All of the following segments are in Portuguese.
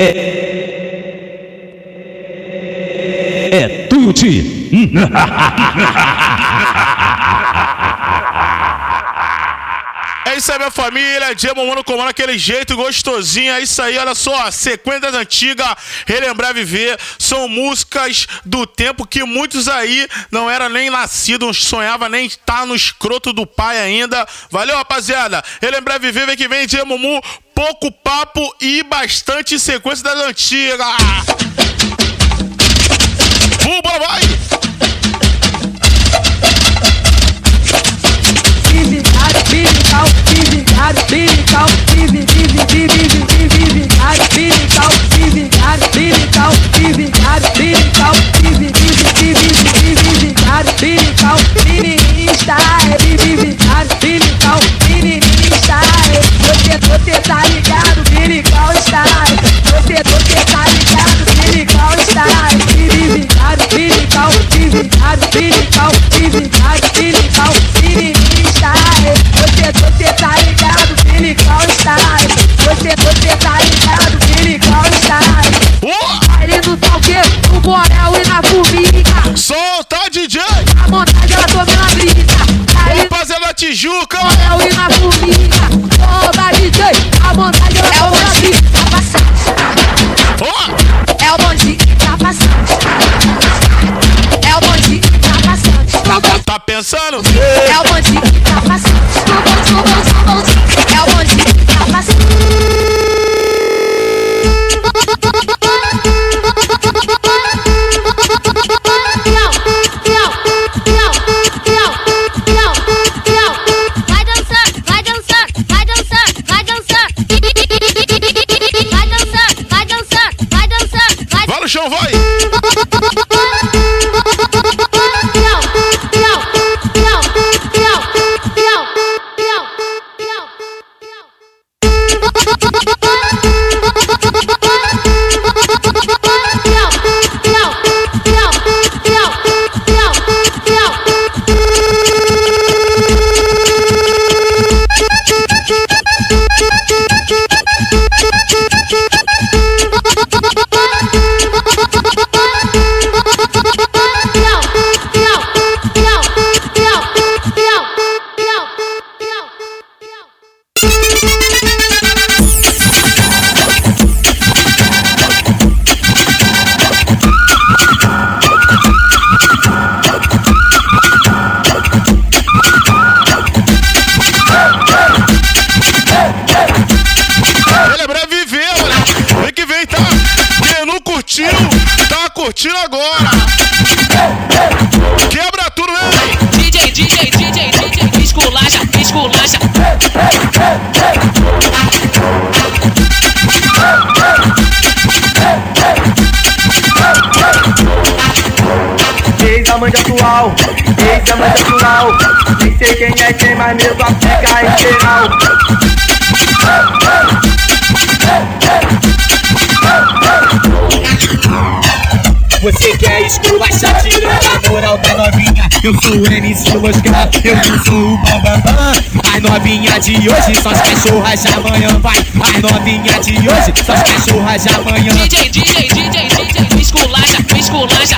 É Tuti. É isso aí, minha família. Diego Mano comando aquele jeito gostosinho. É isso aí, olha só. Sequência das antigas, relembrar viver. São músicas do tempo que muitos aí não era nem nascidos, sonhava nem estar no escroto do pai ainda. Valeu, rapaziada. Relembrar viver, vem que vem, Diego Mumu. Pouco papo e bastante sequência das antigas. Vamos, vai! vive, você, você ligado, você, você ligado, você, você tá na formiga. Solta, DJ! A montagem ela toma na no Rapaziada Tijuca! Borel e curtindo agora. Quebra tudo, vem! DJ, DJ, DJ, DJ, esculacha, esculacha. Ex amante atual, ex amante atual Nem sei quem é quem, mas mesmo fica em geral Você quer esculachar tirando a moral da novinha Eu sou o MC Loscar, eu não sou o Bambambam. As novinha de hoje são as cachorras de amanhã. Vai, as novinha de hoje são as cachorras de amanhã. DJ, DJ, DJ, DJ, esculacha, esculacha.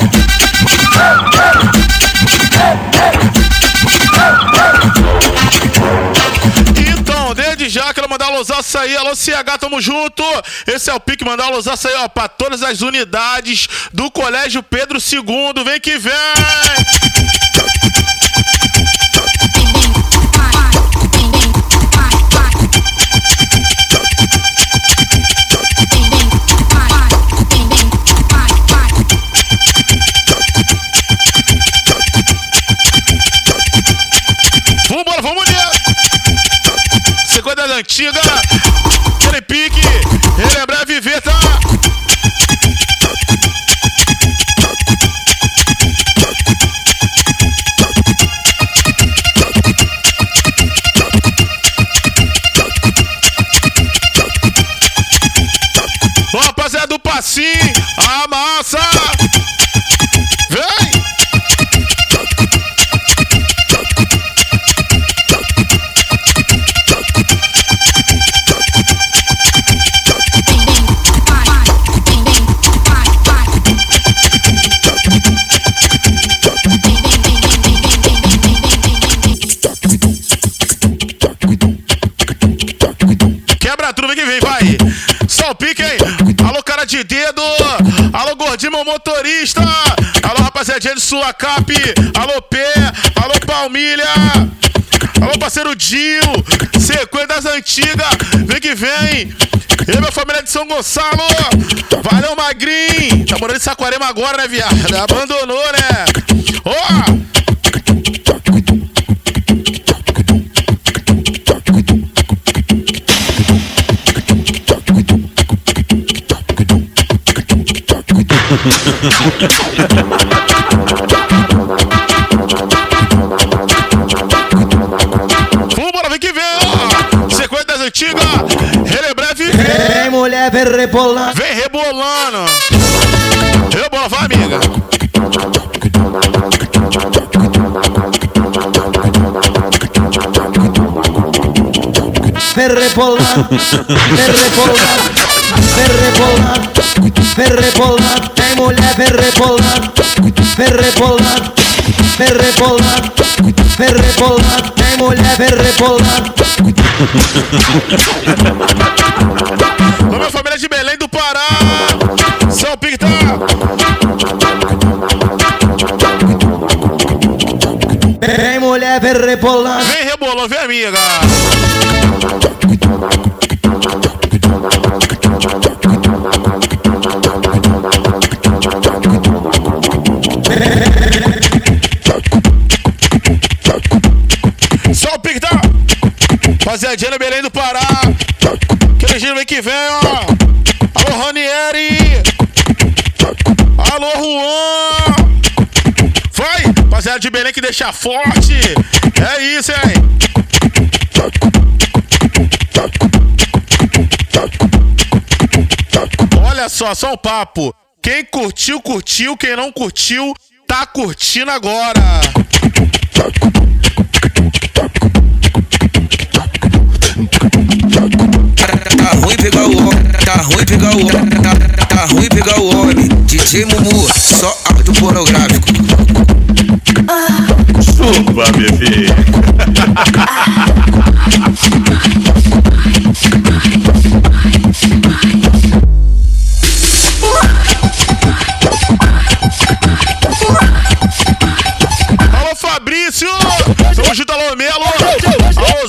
Mandar alô açaí, alô CH, tamo junto. Esse é o pique, mandar alô açaí, ó, pra todas as unidades do Colégio Pedro II. Vem que vem! das antigas. Ele é pique, relembrar viveta. Bom, rapaziada do passinho, massa. Meu motorista. Alô, rapaziadinha de sua cap. Alô, pé. Alô, palmilha. Alô, parceiro Dio. Sequência das antigas. Vem que vem. E minha família de São Gonçalo. Valeu, Magrinho. Tá morando em Saquarema agora, né, viado? Abandonou, né? Ó. Vambora, vem que vem. Sequência das antigas. Ele é breve. Vem mulher, vem rebolando. Vem rebolando. Rebola, vai, amiga. Vem rebolando. Vem rebolando. Vem mulher, vem rebolando. Vem rebolando. Vem rebolando. Vem rebolando. Vem mulher, vem rebolando. Minha família de Belém do Pará. São Pictá. Vem mulher, vem rebolando. Vem rebolando, vem, amiga. Rapaziadinha Belém do Pará. Aquele giro vem que vem, ó. Alô, Ranieri. Alô, Juan. Vai, rapaziada de Belém que deixa forte. É isso, hein? Olha só, só um papo. Quem curtiu, curtiu. Quem não curtiu, tá curtindo agora. Tá ruim pegar o homem, tá ruim pegar o homem, tá, tá ruim pegar o homem. DJ Mumu, só áudio pornográfico. Chupa, bebê. Alô, Fabrício! Tamo junto, alô, Melo! Alô,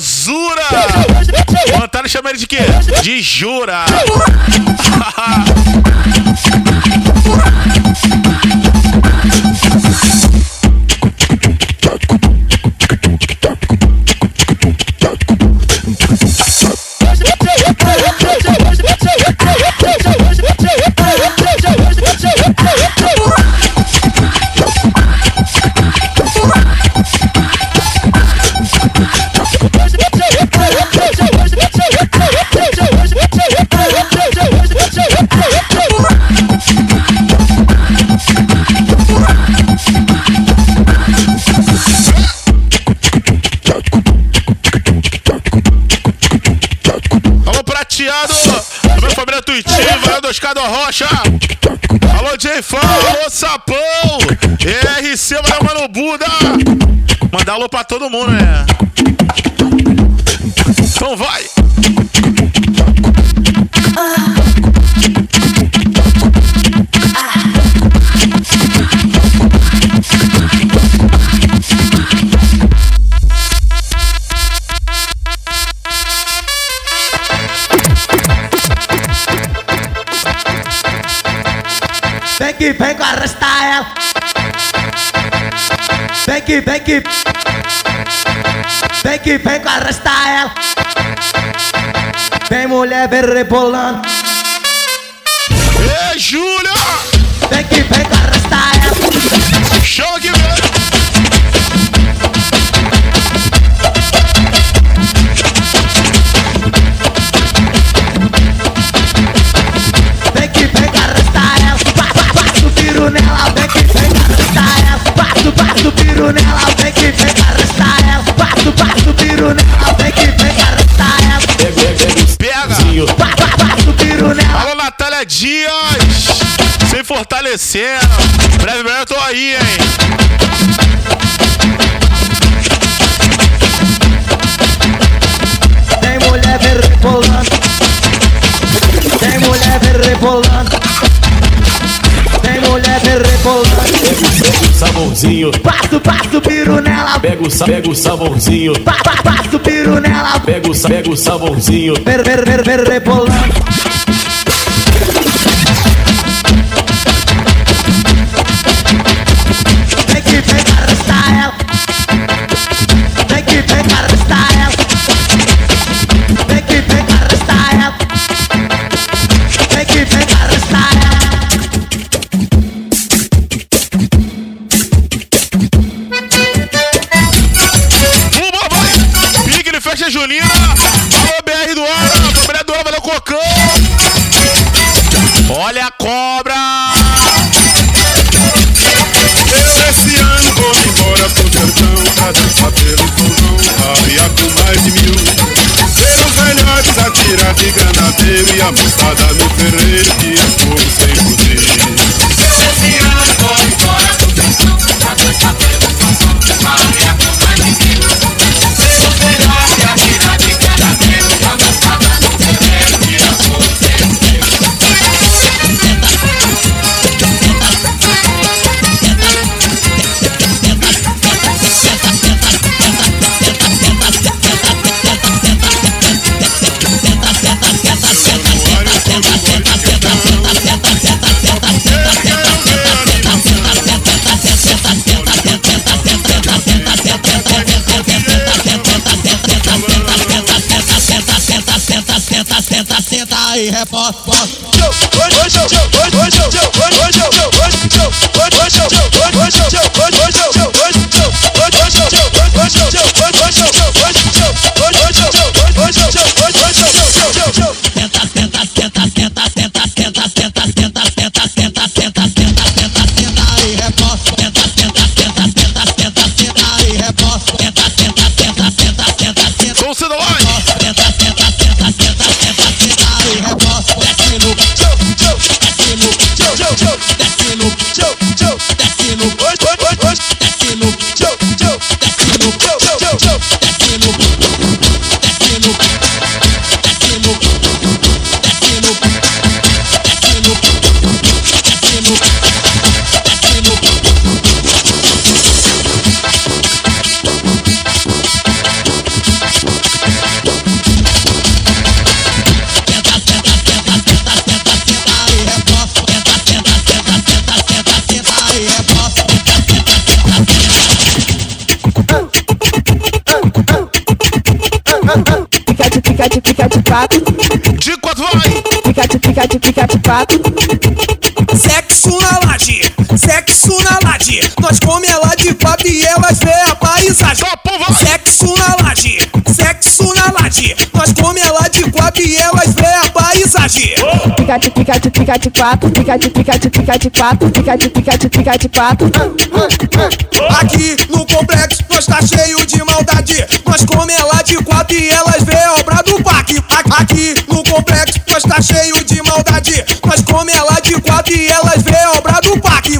Antônio chama ele de quê? De Jura! Oscar Rocha! Alô, J Fan, alô, Sapão! RC, valeu, mano, Buda! Mandar alô pra todo mundo, né? Então vai! Que vem com arrastar ela. Vem que vem que. Vem que vem com arrastar ela. Vem mulher, vem rebolando. Ei, Júlia! Vem que vem com arrastar ela. Chama que! Vem tiro nela. Vem que vem com arrastar ela. Passa, passa o tiro nela. Vem que vem com arrastar ela. Pega! Pa- pa- Passa o tiro nela. Alô, Natália Dias! Se fortalecendo! Breve, breve, eu tô aí, hein? Sabãozinho, Passo, passo, piru nela. pega o, pega o sabãozinho, Pa, pa, passo, piru nela. pega o, sa- pega o sabãozinho. Ver, ver, ver, ver, rebolando. Miriam, sada mi ferrer Hey, hey, boss, boss. Yo, de fica de quatro, vai! fica de fica de fica de quatro. Sexo na laje, sexo na laje. Nós come ela de quatro e elas vê a paisagem. Sexo na laje, sexo na laje. Nós come ela de quatro e elas vê a paisagem. Fica de fica de fica de quatro, fica de fica de fica de quatro, fica de fica de fica de quatro. Aqui no complexo nós tá cheio de maldade. Nós come ela de quatro e elas vê a obra do parque. Aqui no complexo nós tá cheio de maldade. Nós come ela de quatro e elas vê a obra do parque.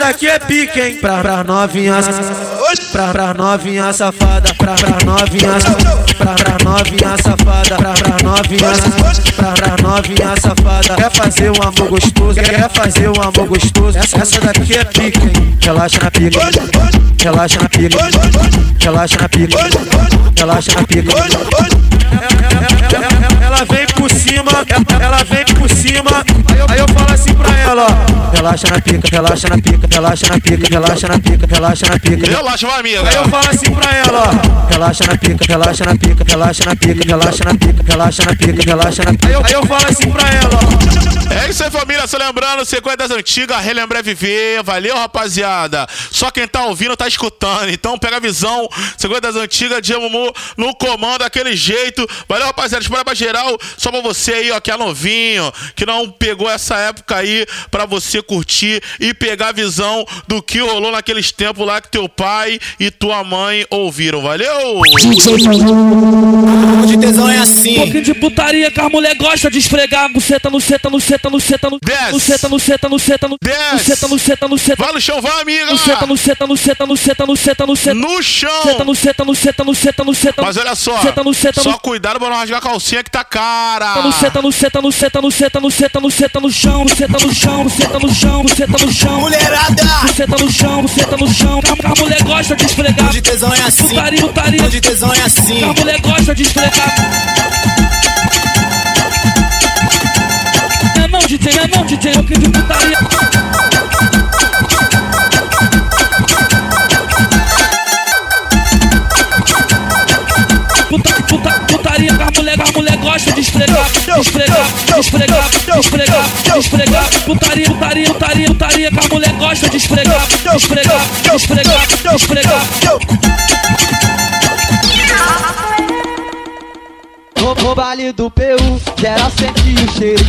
daqui é pique, hein? Pra, pra novinha, pra, pra novinha safada, pra, pra novinha, pra, pra novinha safada, pra, pra novinha, pra, pra novinha safada. Quer fazer um amor gostoso, quer fazer um amor gostoso? Essa, essa daqui é pique, hein? Relaxa na pica, relaxa na pica, relaxa na pica, relaxa na pica. Ela vem por cima, ela vem por cima. Aí eu falo assim pra ela, ó. Relaxa na pica, relaxa na pica, relaxa na pica, relaxa na pica, relaxa na pica. Relaxa, vai, amiga! Aí eu falo assim pra ela. Relaxa na pica, relaxa na pica, relaxa na pica, relaxa na pica, relaxa na pica, relaxa na pica. Aí eu, aí eu falo assim pra ela, ó. É isso aí, família. Só lembrando, sequência das antigas, relembrar viver. Valeu, rapaziada. Só quem tá ouvindo tá escutando. Então pega a visão. Sequência das antigas, Dia Mumu no comando, daquele jeito. Valeu, rapaziada. Espera pra geral. Só só pra você aí, ó, que é novinho, que não pegou essa época aí pra você curtir e pegar a visão do que rolou naqueles tempos lá que teu pai e tua mãe ouviram. Valeu? De tesão é assim. pouquinho de putaria que as mulher gosta de esfregar buceta no seta, no seta, no seta, no Desce. no seta, no seta, no seta, no Desce. no seta, no seta, no seta, Vai no chão, vai, amiga! no seta, no seta, no seta, no seta, no seta, no seta, No chão! seta, no seta, no seta, no seta, no seta, Mas olha só, seta, no seta, só no cuidado pra não rasgar a calcinha que tá cara. No seta, no seta, no seta, no seta, no seta, no seta, no chão, no seta, no chão, no seta, no chão, no seta, no chão, Mulherada. no seta, no chão, no seta, no chão. A mulher gosta de esfregar. De tesão é assim. Putaria, putaria. De tesão é assim. A mulher gosta de esfregar. É não, DJ, é não, DJ, eu que de putaria. Gosta de esfregar, de esfregar, de esfregar, de esfregar, de esfregar. Putaria, putaria, putaria, putaria que a mulher gosta de esfregar, de esfregar, de esfregar, de esfregar. No, no baile do PU, geral sente o cheiro.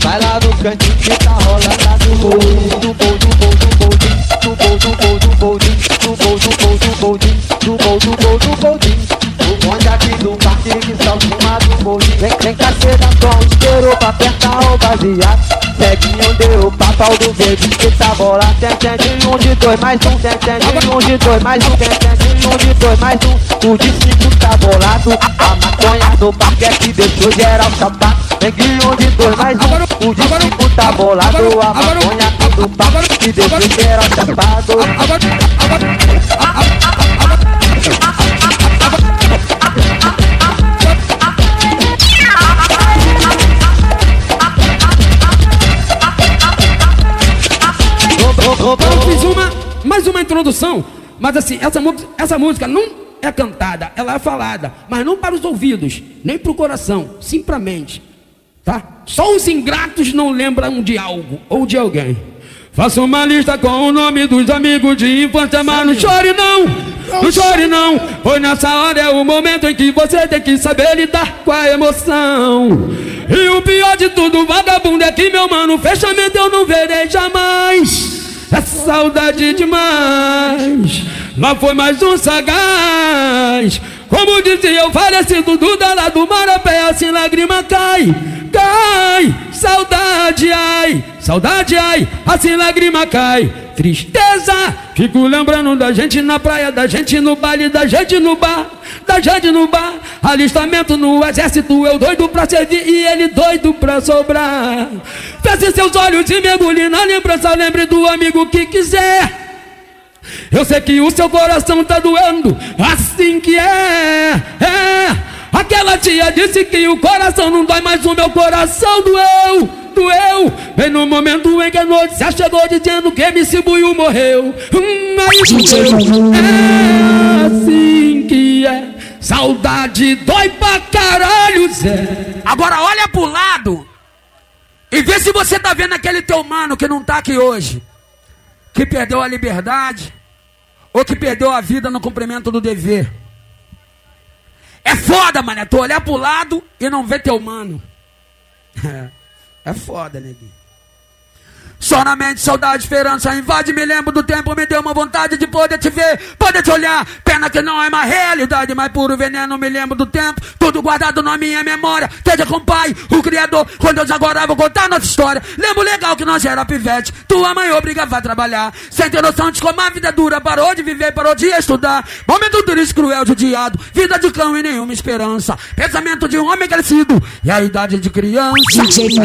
Vai lá no cantinho que tá rolando lá do boldinho, do bol, do bol, do boldinho, do bol, do bol, do boldinho, do bol, do bol, do boldinho, do bol, do bol, do boldinho. O bonde aqui do parque que só fuma do boldinho. Vem, vem caceta, tom, estourou pra apertar o baseado. Segue onde o papai do verde que tá bola. Tem, tem, tem um de dois, mais um, tem, tem, tem um de dois, mais um, tem, tem, tem um de dois, mais um. O de cinco tá bolado. A maconha do paquete deixou geral chapado. Tem que um de dois, mais um. O de cinco tá bolado. A maconha do paquete deixou geral chapado. Eu fiz uma, mais uma introdução, mas assim, essa, essa música não é cantada, ela é falada, mas não para os ouvidos, nem para o coração, sim para a mente, tá? Só os ingratos não lembram de algo ou de alguém. Faça uma lista com o nome dos amigos de infância, mas não chore não, não chore não, pois nessa hora é o momento em que você tem que saber lidar com a emoção. E o pior de tudo, vagabundo, é que meu mano, fechamento eu não verei jamais. É saudade demais. Lá foi mais um sagaz. Como dizia o falecido Duda lá do Marapé, assim lágrima cai, cai. Saudade, ai, saudade, ai, assim lágrima cai. Tristeza, fico lembrando da gente na praia, da gente no baile, da gente no bar, da gente no bar. Alistamento no exército, eu doido pra servir e ele doido pra sobrar. Feche seus olhos e mergulhe na lembrança, lembre do amigo que quiser. Eu sei que o seu coração tá doendo, assim que é, é. Aquela tia disse que o coração não dói, mas o meu coração doeu, doeu. Bem no momento em que a notícia chegou dizendo que MC Buiu morreu. Hum, aí doeu. É assim que é. Saudade dói pra caralho, Zé. Agora olha pro lado e vê se você tá vendo aquele teu mano que não tá aqui hoje que perdeu a liberdade ou que perdeu a vida no cumprimento do dever. É foda, mané, tu olhar pro lado e não ver teu mano. É, foda, neguinho. Só na mente, saudade, esperança invade. Me lembro do tempo, me deu uma vontade de poder te ver, poder te olhar. Pena que não é uma realidade, mas puro veneno. Me lembro do tempo, tudo guardado na minha memória. Esteja com o pai, o Criador. Com Deus agora vou contar nossa história. Lembro legal que nós era pivete. Tua mãe obrigava a trabalhar. Sem ter noção de como a vida é dura. Parou de viver, parou de estudar. Momento triste, cruel, judiado. Vida de cão e nenhuma esperança. Pensamento de um homem crescido. E a idade de criança. DJ.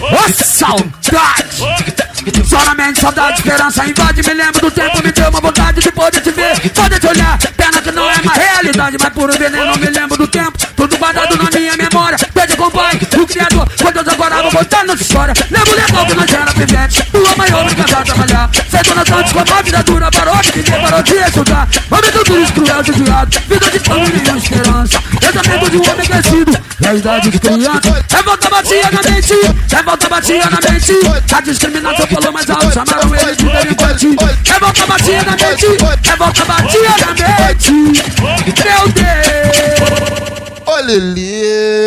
Ô saudade! Só na mente, saudade, esperança. invade. Me lembro do tempo, me deu uma vontade de poder te ver, poder te olhar. Pena que não é uma realidade, mas puro veneno. Me lembro do tempo, tudo guardado na minha memória. Pede com o pai, o criador. Com Deus agora vou contar nossa história. Lembro legal que nós era pivete. Tua mãe obrigada a trabalhar. Feito na de como a vida dura. Parou de viver, parou de estudar. Momento triste, cruel, judiado. Vida de pão e esperança. Pensamento de um homem crescido. E a idade de criança. Revolta batia na mente. Revolta batia na mente. A discriminação falou mais alto. Chamaram ele de delinquente. Revolta batia na mente. Revolta batia na mente. Meu Deus. Lili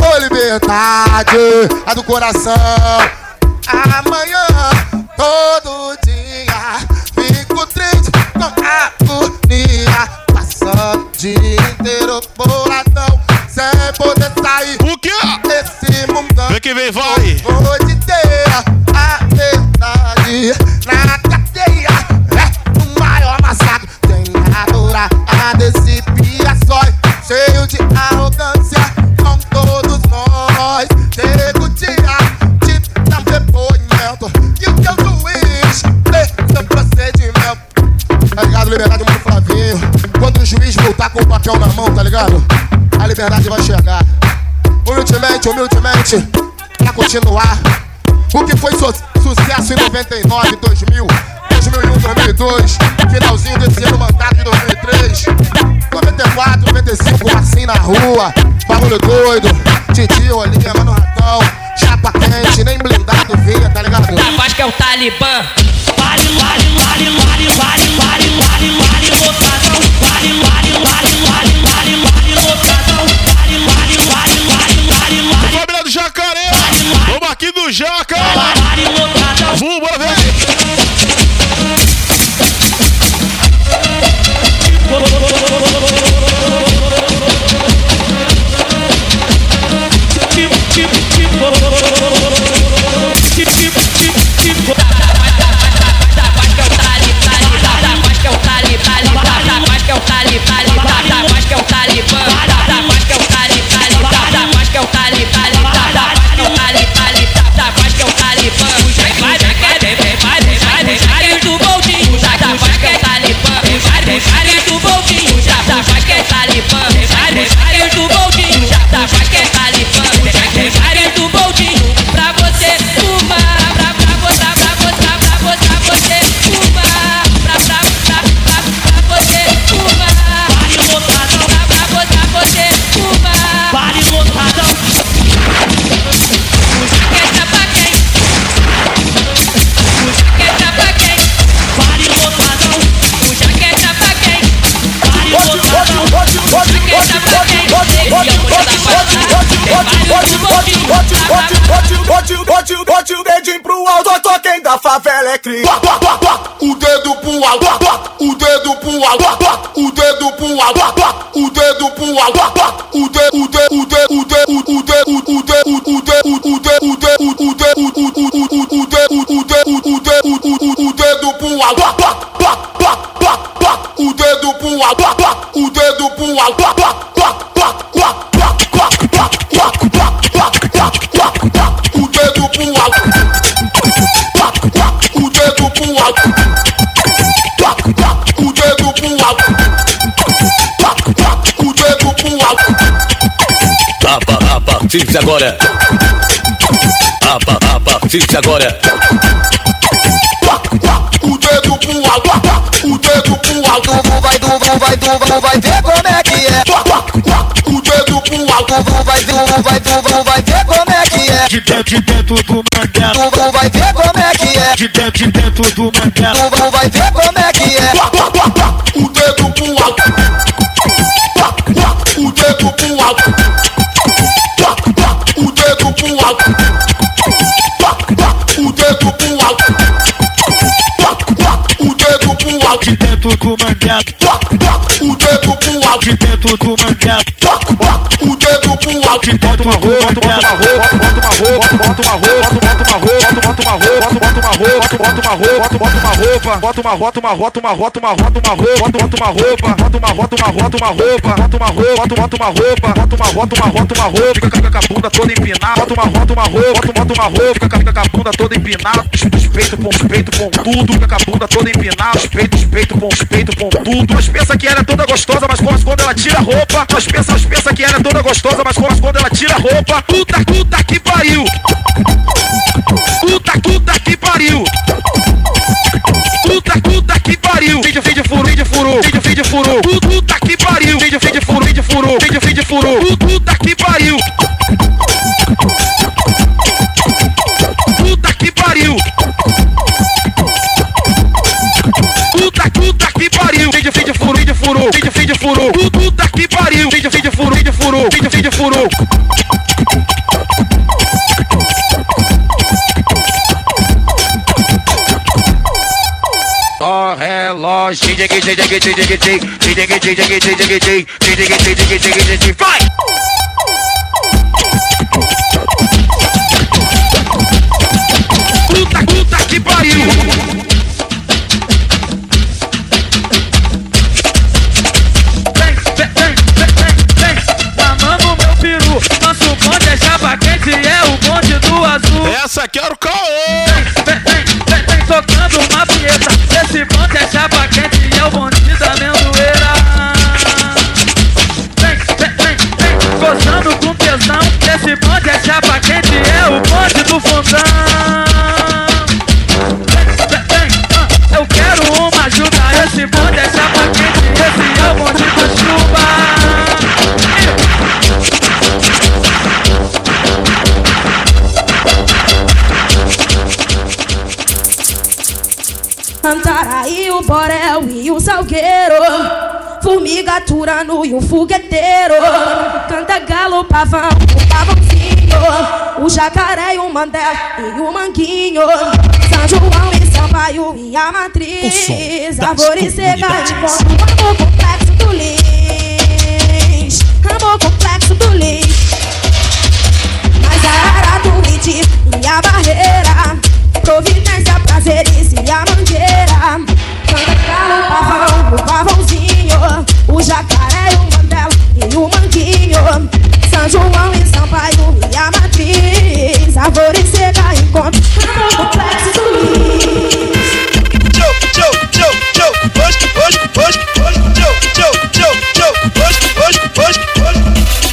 Ô liberdade A do coração Amanhã Todo dia Fico triste com agonia Passando o dia inteiro boladão Sem poder sair O quê? Desse mundão Vem que vem, vai. Continuar O que foi su- sucesso em 99, 2000 2001, 2002 Finalzinho desse ano, mandato de 2003 94, 95, assim na rua Bagulho doido Titi, Olinha, Mano Ratão Chapa quente, nem blindado vinha, tá ligado? Acho que é o Talibã. Dedo, pro alto, o dedo pro alto, o dedo pro alto, o dedo pro alto, o dedo pro alto. O dedo pro alto. O dedo pro alto. A, a partir de agora. A, a, a partir de agora. Alto. Tu vai, tu vai, tu vai ver como é que é. O dedo pro alto. Tu vai, tu vai, tu vai ver como é que é. De dentro, de dentro do mandela. Tu, vai ver como é que é. De dentro, de dentro do. Tu, tu vai ver como é que é. Dentro do mandela. O dedo pro alto. De dentro do mandela. O dedo pro alto. De dentro do mandela. Bota uma roupa, bota uma roupa, bota uma roupa, bota uma roupa, bota uma roupa, bota uma roupa, bota uma roupa, bota uma rota, uma rota, uma rota, uma rota, uma roupa, bota uma roupa, bota uma rota, uma rota, uma roupa, bota uma roupa, bota uma roupa, bota uma rota, uma rota, uma roupa, fica com a bunda toda empinada, bota uma rota, uma roupa, bota uma roupa, fica com a bunda toda empinada, peito com peito com tudo, fica com a bunda toda empinada, os peitos, peito com peito com tudo. Nós pensa que ela é toda gostosa, mas quando ela tira a roupa, nós pensa, nós pensa que ela é toda gostosa, mas quando ela tira a roupa, puta, puta que pariu. furu, fim de fim tudo tá puta que pariu, fim Fede fim de furu, fim de furu, fim de fim de furu, puta tá que pariu. Puta tá que pariu. Puta, puta tá que pariu, fim Fede fim de furu, fim de furou, fim de fim de furu, puta que pariu, fim de fim de furu, fim de furu, fim de fim de furu. Então que DJ que DJ que DJ DJ que DJ que DJ que DJ que que DJ que vai! Puta, puta que pariu! Nosso bonde é chapa quente, é o bonde do azul. Essa aqui era o caô! I pra the e eu. Formiga aturando e o fogueteiro. Canta galo, pavão, o pavãozinho. O jacaré e o mandel e o manguinho. São João e Sampaio e a matriz. Árvore seca encontra o amor complexo do lins. Amor complexo do lins. Mas a Aratuíte e a barreira. Providência, prazeres e a mangueira. Canta galo, pavão, Jacaré, o Mandela e o Manguinho São João e Sampaio e a Matriz Árvore seca, encontro, o complexo do Tchoco, tchoco, tchoco, tchoco, bosque, bosque, bosque, bosque Tchoco, tchoco, tchoco, tchoco, bosque, bosque,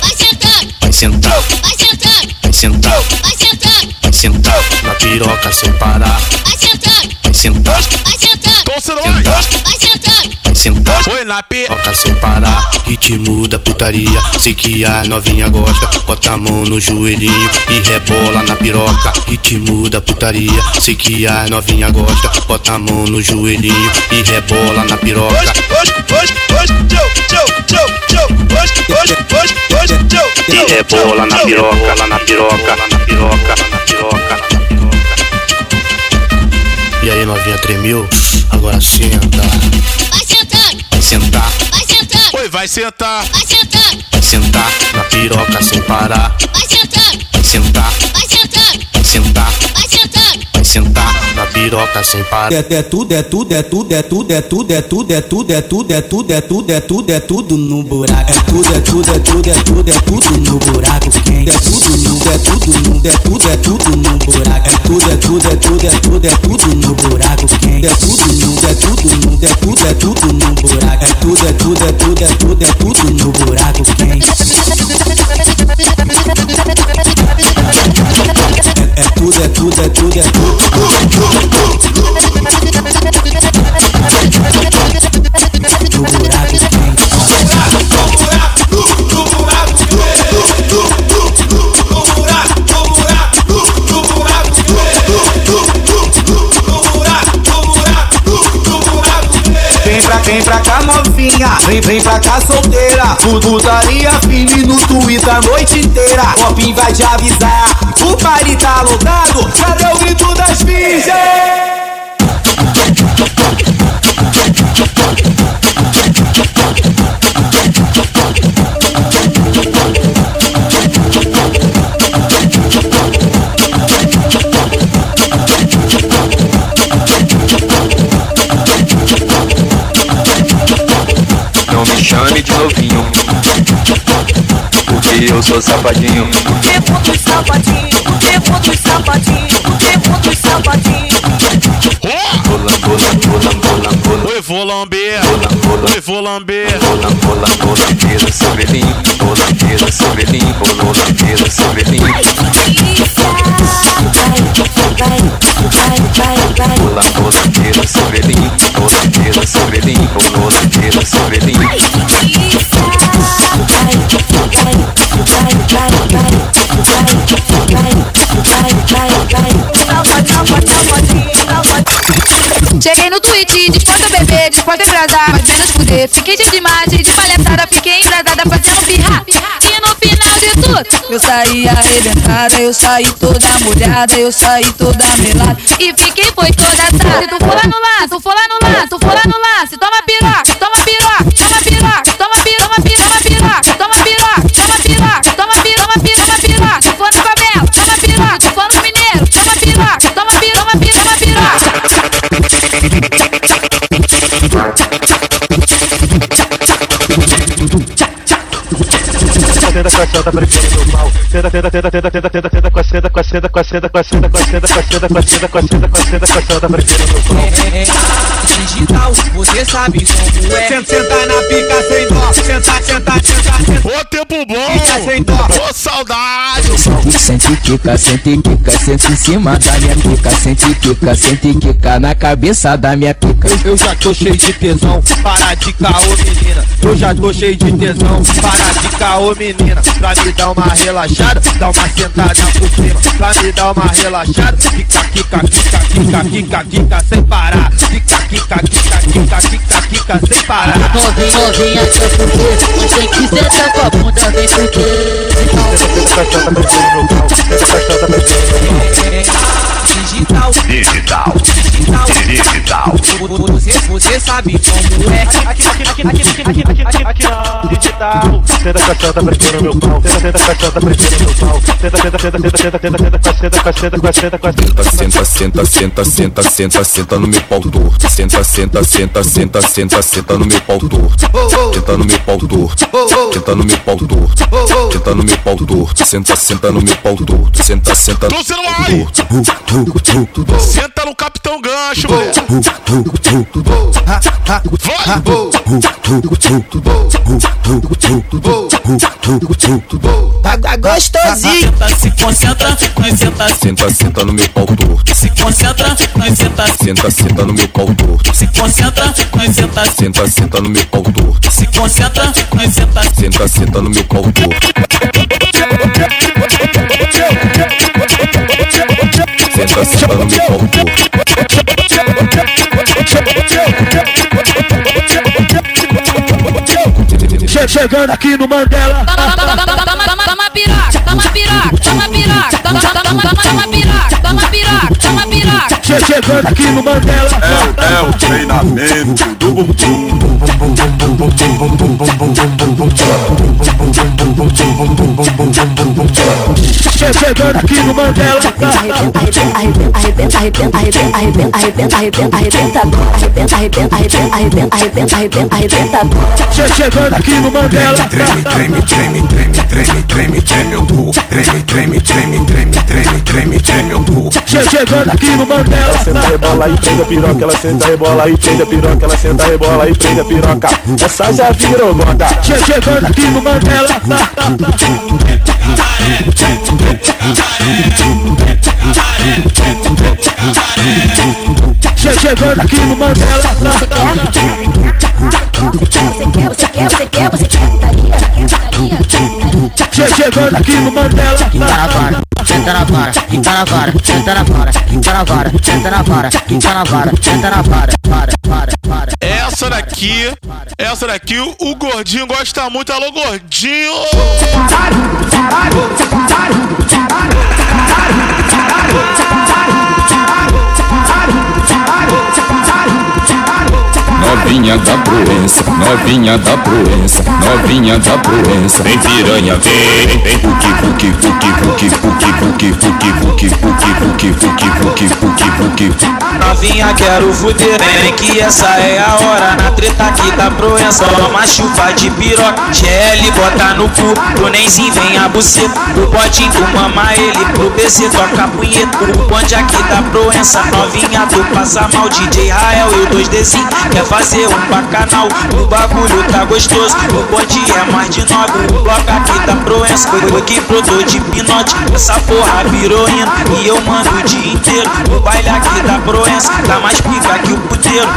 Vai vai vai sentando, vai sentando, vai sentando, vai sentando Na piroca sem parar, vai sentando, vai sentando, vai sentando sentar. vai sentar. Foi na P. Toca sem parar, ritmo da putaria. Sei que a novinha gosta. Bota a mão no joelhinho e rebola na piroca. Ritmo da putaria. Sei que a novinha gosta. Bota a mão no joelhinho e rebola na piroca. Hoje, hoje, hoje, hoje, tchau, tchau, tchau, tchau. Hoje, hoje, hoje, hoje, tchau, E rebola na tchau. piroca, lá na piroca, lá na piroca, lá na piroca, lá na piroca. E aí, novinha tremeu? Agora senta. Vai sentar, Vai sentar, vai sentar, Foi, vai sentar. vai sentar, vai sentar na piroca sem parar. vai sentar, Vai sentar, vai sentar, sentar. na piroca sem parar. É, é tudo, é tudo, é tudo, é tudo, é tudo, é tudo, é tudo, é tudo, é tudo, é tudo, é tudo, é tudo no buraco. É tudo, é tudo, é tudo, é tudo, é tudo no buraco. É tudo, é tudo, no, é tudo, é tudo no buraco. É tudo, é tudo, é tudo, é tudo, é tudo no buraco. É tudo, é tudo, no, é tudo, é tudo no buraco. É tudo, é tudo, é tudo, é tudo, é tudo no buraco quente. É, é tudo, é tudo, é tudo, é tudo. Buraco Vem pra, cá novinha, vem, vem pra cá solteira. Putaria firme no Twitter a noite inteira. Copim vai te avisar, o baile tá lotado. Cadê o grito das virgens? chame de novinho. Porque eu sou safadinho. Devo dos safadinho, devo dos safadinho, devo dos safadinho. Oi, vou lamber, oi, vou lamber. Vou lamber seu belinho, vou lamber seu belinho, vou lamber seu belinho. Vou lamber seu belinho, vou lamber seu belinho, vou Cheguei no tweet, disposto a beber, disposto pode embrasar, mas menos fuder. Fiquei cheio de imagem, de palhaçada, fiquei embrasada fazendo pirra. E no final de tudo, eu saí arrebentada, eu saí toda molhada, eu saí toda melada. E fiquei foi toda. Se tu for lá no lance, tu for lá no lance, tu for lá no lance, A senta brincando no pau. Tenta, tenta, tenta, tenta, tenta, tenta, tenta com a senta, com a senta, com a senta, com a senta, com a senta, com a senta, com a senta, com a senta, com a senta, com a senta brincando no pau. Digital, você sabe como é. Senta, senta na pica sem dó. Senta, senta, senta, senta. Ô, tempo bom! Pica sem dó. Ô, saudade! Sente quica, sente quica, sente em cima da minha pica, sente quica, sente quica na cabeça da minha pica. Eu já tô cheio de tesão, para de caô menina. Eu já tô cheio de tesão, para de caô menina. Pra me dar uma relaxada, dá uma sentada por cima. Pra me dar uma relaxada, quica, quica, quica, quica, quica, quica sem parar. Quica, quica, quica, quica, quica, quica sem parar. Novinha, novinha, quer fuder Mas tem que sentar com a bunda, vem fuder Digital, Digital. digital. Você, sabe como é. Aqui, aqui, aqui, aqui, aqui, aqui, aqui, aqui. Digital. Senta brincando no pau. Tenta, tenta com a senta brincando no pau. Tenta, tenta, tenta, tenta, tenta, tenta, tenta com a senta, com a senta, com a senta, com a senta. Senta, senta, senta, senta, senta, senta no meu pau torto. Senta, senta, senta, senta, senta, senta no meu pau torto. Senta no meu pau torto. Senta no meu pau torto. Senta no meu pau torto. Senta, senta no meu pau torto. Senta, senta Tô sendo torto. Senta no Capitão Gancho, moleque. Tá gostosinho. Se concentra, nós senta Senta, senta no meu pau torto. Se concentra, nós senta Senta, senta no meu pau torto. Se concentra, nós senta Senta, senta no meu pau torto. Se concentra, nós senta Senta, senta no meu pau torto. Sensação no meu corpo Chegando aqui no Mandela Toma piroca, toma piroca, toma piroca Toma piroca, toma piroca, toma piroca Che- Chegando aqui no Mandela. É o treinamento do bumbum. Che- Chegando aqui no Mandela. Arrebenta, arrebenta, arrebenta, arrebenta, arrebenta, arrebenta, arrebenta, arrebenta, arrebenta, arrebenta, arrebenta, arrebenta, arrebenta, arrebenta, arrebenta. Che- Chegando aqui no Mandela. Treme, treme, treme, treme, treme, treme, treme o bu. Treme, treme, treme, treme, treme, treme, treme bu. Che- Chegando aqui no Mandela. Senta, rebola e prende a piroca. Ela senta, rebola e prende a piroca. Ela senta, rebola e prende a piroca. Essa já virou moda. Che- Chegando aqui no Mandela. Che- Chegando aqui no Mandela. Você quer, você quer, você quer putaria, putaria, putaria. Che- Chegando aqui no Mandela. Senta na vara, senta na vara, senta na vara, senta na vara, senta na vara, senta na vara, senta na vara, para, para, para. Essa daqui, essa daqui, o gordinho gosta muito. Alô, gordinho! Novinha da Proença, novinha da Proença, novinha da Proença. Vem piranha, vem, vem puki puki puki puki puki puki puki puki puki puki puki puki puki puki Novinha, quero fuder, vem que essa é a hora Na treta aqui da Proença, toma chuva de piroca GL bota no cu, pro Nenzinho vem a buceta O botinho tu mama ele, pro BC toca punheta O bonde aqui da Proença, novinha tu passa mal DJ Rael e o 2Dzinho, quer fazer um bacanal. O bagulho tá gostoso, o bonde é mais de nove O bloco aqui da Proença, foi que brotou de pinote. Essa porra virou hino, e eu mando o dia inteiro. O baile aqui da Proença, tá mais pica que o puteiro.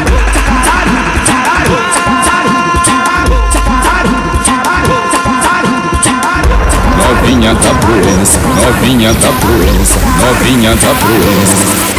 Novinha da Proença, novinha da Proença, novinha da Proença.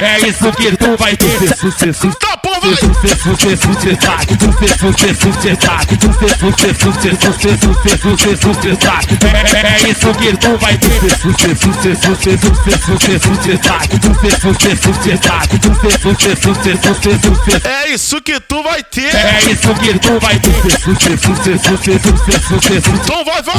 É isso que tu vai ter. É isso que tu vai ter. É isso que tu vai ter. É isso que tu vai ter Então vai, vai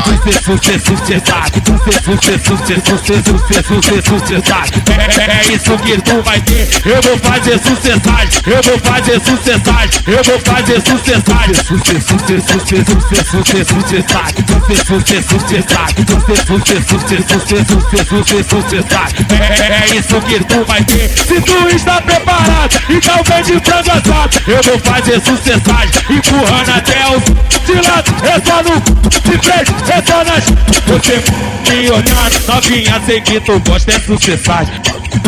É isso que tu vai ter. Eu vou fazer sucessagem. Eu vou fazer sucessagem, eu vou fazer sucessagem. Sucesso, sucesso, sucesso, sucesso, sucesso, sucessagem. Sucesso, sucesso. Sucesso, sucesso, sucesso, sucesso, sucesso, sucesso, sucessagem. É isso que tu vai ter. Se tu está preparado, então vem de frango assado. Eu vou fazer sucessagem, empurrando até os de lado, é só no de frente, é só nas. Você me olhando, novinha, sei que tu gosta, é sucessagem.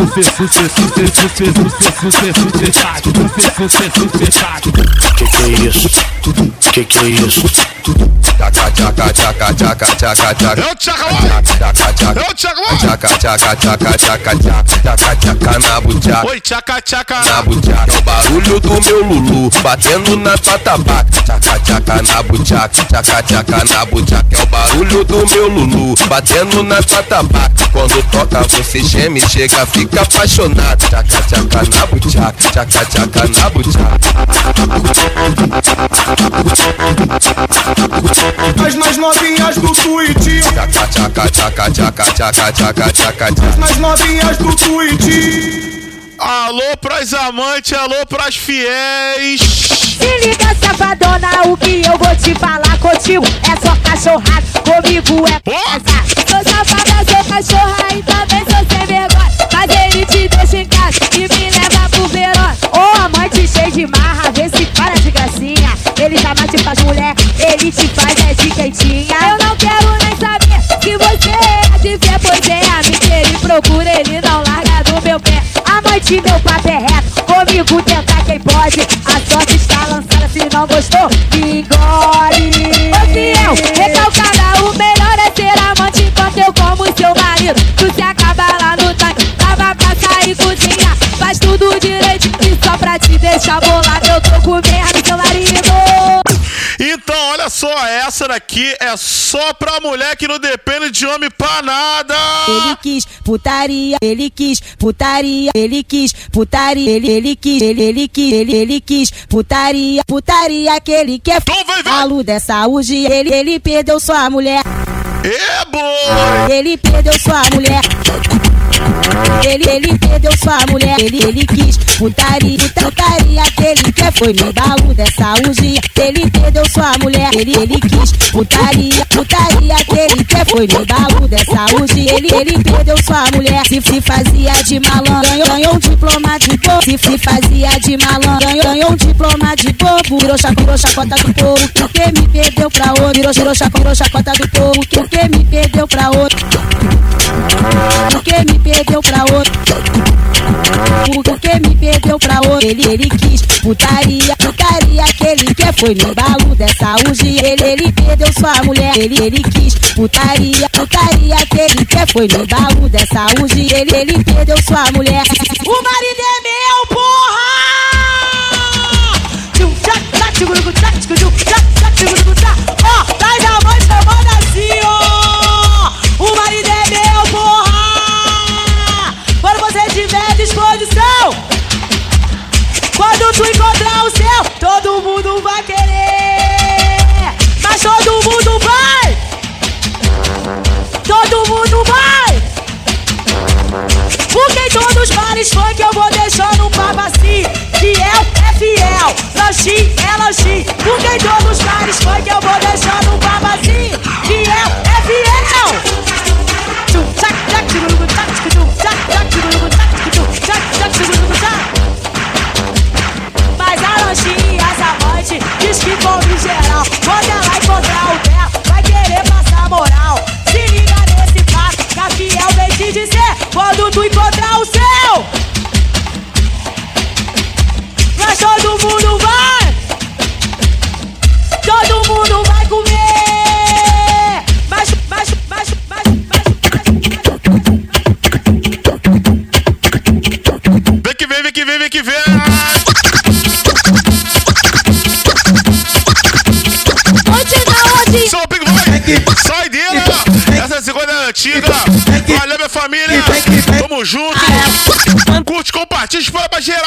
Sucesso, sucesso, sucesso, sucesso, sucesso, Sucesso, sucesso, sucessagem. Que que é isso? Que que é isso? Tchaca, tchaca, tchaca, tchaca, tchaca, tchaca. É o Tchaca, Tchaca, tchaca. É o Tchaca, Tchaca, tchaca, tchaca, tchaca, tchaca, tchaca, na buchaca. Oi, tchaca, tchaca! Na buchaca, é o barulho do meu Lulu batendo na tua tabaca. Tchaca, tchaca na buchaca, tchaca, tchaca na buchaca. É o barulho do meu Lulu batendo na tua tabaca. Quando toca você geme, chega, fica apaixonado. Tchaca, tchaca na buchaca, tchaca, tchaca na. As mais novinhas do Twitch. Tchaca, tchaca, tchaca, tchaca, tchaca, tchaca, tchaca, tchaca. As mais novinhas do Twitch. Alô pras amantes, alô pras fiéis! Se liga, safadona, o que eu vou te falar contigo é só cachorrada, comigo é pesar. Sou safada, sou cachorra e também sou sem vergonha. Mas ele te deixa em casa e me leva pro verão. Ô amante cheio de marra, vê se para de gracinha. Ele jamais te faz mulher, ele te faz é de quentinha. Eu não quero nem saber se você é de fé, pois é a mim que ele procura, ele não larga do meu pé. Amante, meu papo é reto, comigo tentar quem pode. A sorte está lançada, se não gostou, me engole. Ô fiel, recalcada, o melhor é ser amante enquanto eu como seu marido. Tu se pra te deixar bolado, eu tô comendo seu marido. Então, olha só, essa daqui é só pra mulher que não depende de homem pra nada! Ele quis putaria, ele quis putaria, ele quis putaria, ele, ele quis, ele, ele quis, ele, ele quis putaria, putaria que ele quer. A luz dessa urgia, ele, ele perdeu sua mulher. É bom! Ele perdeu sua mulher. Ele, ele perdeu sua mulher, ele, ele quis putaria, putaria que ele quer foi no embalo dessa urgia. Ele perdeu sua mulher, ele, ele quis putaria, putaria que ele quer foi no embalo dessa urge. Ele, ele perdeu sua mulher, se, se fazia de malandro. Ganhou, ganhou um diploma de bobo, se, se fazia de malandro. Ganhou, ganhou um diploma de bobo. Virou, virou chacota do povo, porque me perdeu pra outro. Virou, virou, chaco, virou chacota do povo, porque me perdeu pra outro. Porque me perdeu pra outro. Porque me perdeu pra outro. Ele, ele quis putaria, putaria que ele quer foi no embalo dessa urge. Ele, ele perdeu sua mulher. Ele, ele quis putaria, putaria que ele quer foi no embalo dessa urge. Ele, ele perdeu sua mulher. O marido é meu, porra! elogio, elogio, porque é todo Valeu, minha família. Tamo junto. Curte, compartilha, espalha pra geral.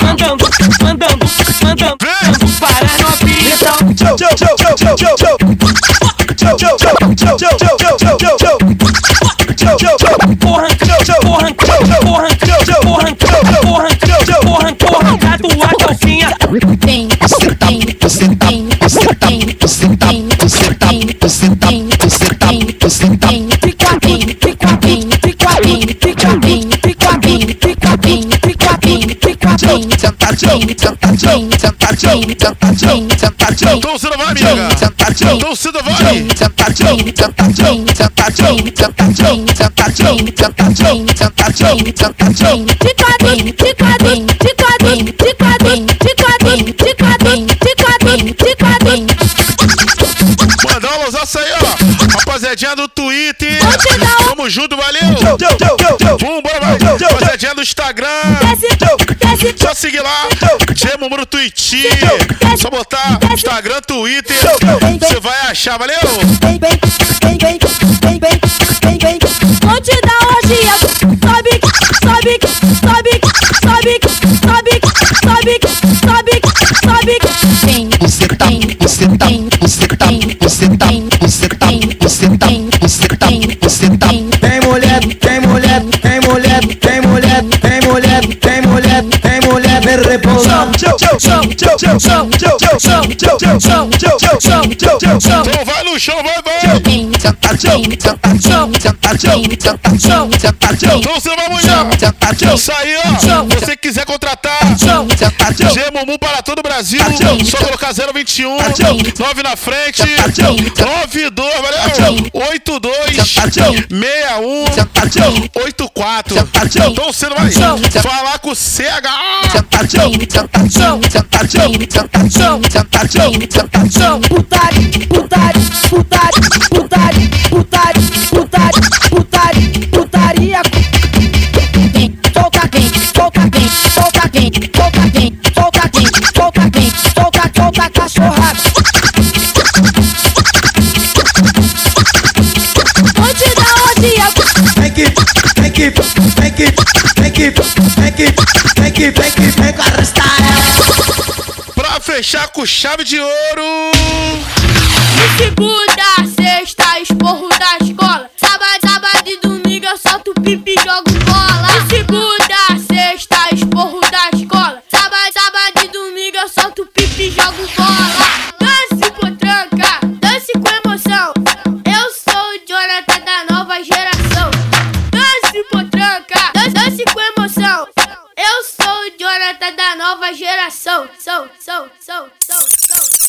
Mandando, mandando, mandando, para novinha. Tchau, tchau, tchau, tchau, tchau, tchau, tchau. Tchau, tchau, tchau, tchau, tchau, tchau, tchau, tchau, tchau. Tchau, tchau, tchau. Porra, Tchau, tchau. porra, Tchau, tchau. porra, Tchau, tchau. porra, Tchau, tchau. porra, Tchau, tchau. porra, porra, da tua calcinha. Vem, você tá, você tá, você tá, você tá, você tá, você tá, você tá, você tá. Fica então você não vai me então você não vai. Sentadinho, sentadinho, sentadinho, sentadinho, sentadinho, sentadinho, sentadinho, sentadinho. Tricadinho, tricadinho, tricadinho, tricadinho, tricadinho, tricadinho, tricadinho, tricadinho. Mandar uma lousaça aí, ó. Rapaziadinha do Twitter. Tamo junto, valeu. Vambora, vai. Rapaziadinha do Instagram. Só seguir lá. Gemo no Twitter. Só botar Instagram, Twitter. Você vai achar, valeu? Vou te dar orgia. Sobe, sobe, sobe, sobe, sobe, sobe, sobe, sobe. Vem, Você tá, você tá, você tá, você tá, você tá, você tá, você tá, tchau, tchau. Então vai no chão, vai, vai. Então você vai, mulher. Isso aí, ó. Você quiser contratar. Gemumu para todo o Brasil. Tchau. Só colocar 021 Tchau. 9 na frente. Tchau. 92, valeu? 82 Tchau. 61 Tchau. 84. Tchau. Então você não vai Tchau. falar com o CH. Sentadão, sentadão, sentadão, sentadão, sentadão, sentadão. Putari, putari, putari, putari, putari, putari, putari, putaria. Solta bem, solta bem, solta bem, solta bem, solta bem, solta bem, solta, solta cachorrada. Vou te dar orgia. Vem que, vem que, vem que, vem que, que, vem que, vem que, vem com arrastar ela. Pra fechar com chave de ouro. De segunda, sexta, esporro da Maranata da nova geração. Sou, sou, sou, sou, sou.